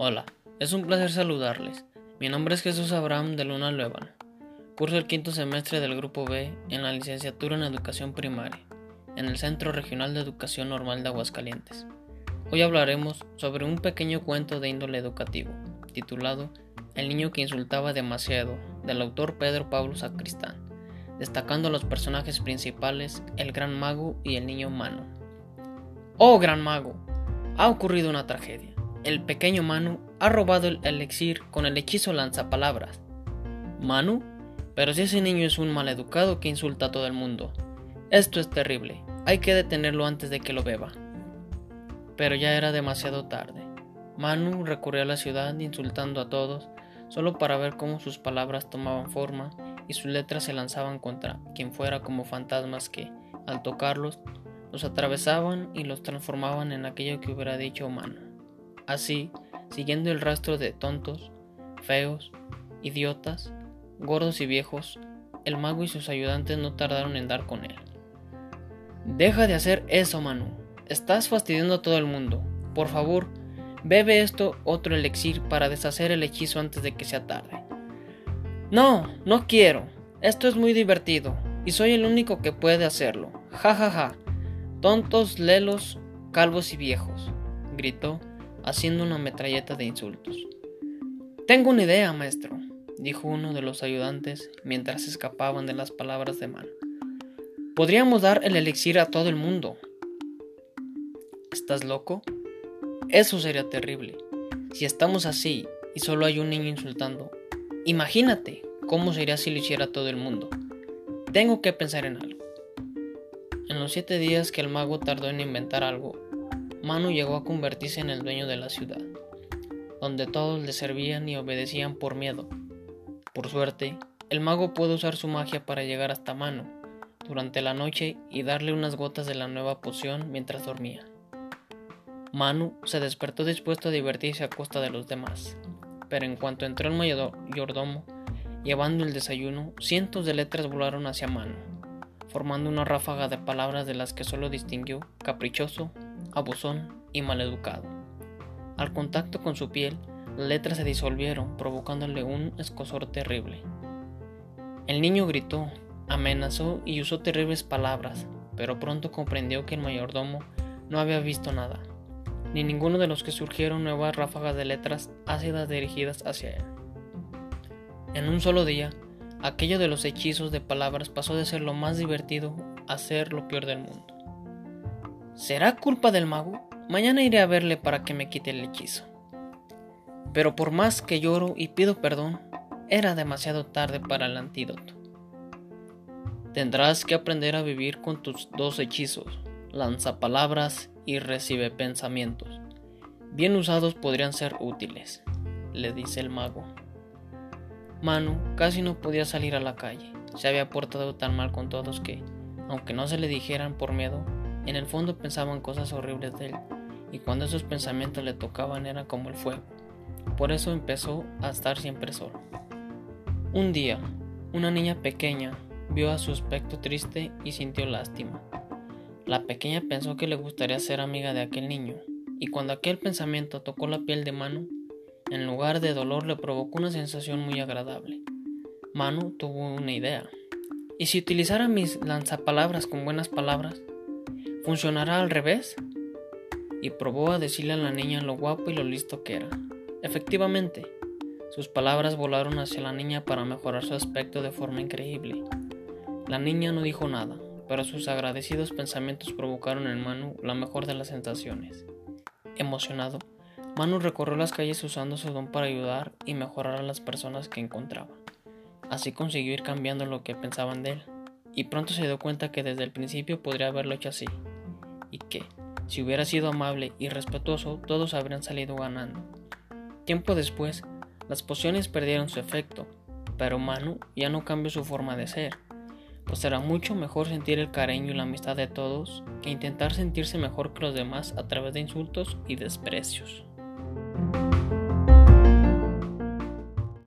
Hola, es un placer saludarles. Mi nombre es Jesús Abraham de Luna Luevan. Curso el quinto semestre del Grupo B en la licenciatura en Educación Primaria, en el Centro Regional de Educación Normal de Aguascalientes. Hoy hablaremos sobre un pequeño cuento de índole educativo, titulado El niño que insultaba demasiado, del autor Pedro Pablo Sacristán, destacando los personajes principales, el gran mago y el niño Mano. ¡Oh, gran mago! Ha ocurrido una tragedia el pequeño Manu ha robado el elixir con el hechizo lanzapalabras. ¿Manu? Pero si ese niño es un maleducado que insulta a todo el mundo. Esto es terrible. Hay que detenerlo antes de que lo beba. Pero ya era demasiado tarde. Manu recurrió a la ciudad insultando a todos, solo para ver cómo sus palabras tomaban forma y sus letras se lanzaban contra quien fuera como fantasmas que, al tocarlos, los atravesaban y los transformaban en aquello que hubiera dicho Manu. Así, siguiendo el rastro de tontos, feos, idiotas, gordos y viejos, el mago y sus ayudantes no tardaron en dar con él. Deja de hacer eso, Manu. Estás fastidiando a todo el mundo. Por favor, bebe esto otro elixir para deshacer el hechizo antes de que sea tarde. No, no quiero. Esto es muy divertido y soy el único que puede hacerlo. Ja ja ja. Tontos, lelos, calvos y viejos, gritó haciendo una metralleta de insultos. Tengo una idea, maestro, dijo uno de los ayudantes mientras escapaban de las palabras de Man. Podríamos dar el elixir a todo el mundo. ¿Estás loco? Eso sería terrible. Si estamos así y solo hay un niño insultando, imagínate cómo sería si lo hiciera todo el mundo. Tengo que pensar en algo. En los siete días que el mago tardó en inventar algo, Manu llegó a convertirse en el dueño de la ciudad, donde todos le servían y obedecían por miedo. Por suerte, el mago pudo usar su magia para llegar hasta Manu durante la noche y darle unas gotas de la nueva poción mientras dormía. Manu se despertó dispuesto a divertirse a costa de los demás, pero en cuanto entró el mayordomo llevando el desayuno, cientos de letras volaron hacia Manu, formando una ráfaga de palabras de las que solo distinguió caprichoso, abusón y maleducado. Al contacto con su piel, las letras se disolvieron, provocándole un escosor terrible. El niño gritó, amenazó y usó terribles palabras, pero pronto comprendió que el mayordomo no había visto nada, ni ninguno de los que surgieron nuevas ráfagas de letras ácidas dirigidas hacia él. En un solo día, aquello de los hechizos de palabras pasó de ser lo más divertido a ser lo peor del mundo. ¿Será culpa del mago? Mañana iré a verle para que me quite el hechizo. Pero por más que lloro y pido perdón, era demasiado tarde para el antídoto. Tendrás que aprender a vivir con tus dos hechizos, lanza palabras y recibe pensamientos. Bien usados podrían ser útiles, le dice el mago. Manu casi no podía salir a la calle. Se había portado tan mal con todos que, aunque no se le dijeran por miedo, en el fondo pensaban cosas horribles de él, y cuando esos pensamientos le tocaban era como el fuego. Por eso empezó a estar siempre solo. Un día, una niña pequeña vio a su aspecto triste y sintió lástima. La pequeña pensó que le gustaría ser amiga de aquel niño, y cuando aquel pensamiento tocó la piel de Manu, en lugar de dolor le provocó una sensación muy agradable. Manu tuvo una idea. ¿Y si utilizara mis lanzapalabras con buenas palabras? ¿Funcionará al revés? Y probó a decirle a la niña lo guapo y lo listo que era. Efectivamente, sus palabras volaron hacia la niña para mejorar su aspecto de forma increíble. La niña no dijo nada, pero sus agradecidos pensamientos provocaron en Manu la mejor de las sensaciones. Emocionado, Manu recorrió las calles usando su don para ayudar y mejorar a las personas que encontraba. Así consiguió ir cambiando lo que pensaban de él, y pronto se dio cuenta que desde el principio podría haberlo hecho así, y que, si hubiera sido amable y respetuoso, todos habrían salido ganando. Tiempo después, las pociones perdieron su efecto, pero Manu ya no cambió su forma de ser, pues era mucho mejor sentir el cariño y la amistad de todos que intentar sentirse mejor que los demás a través de insultos y desprecios.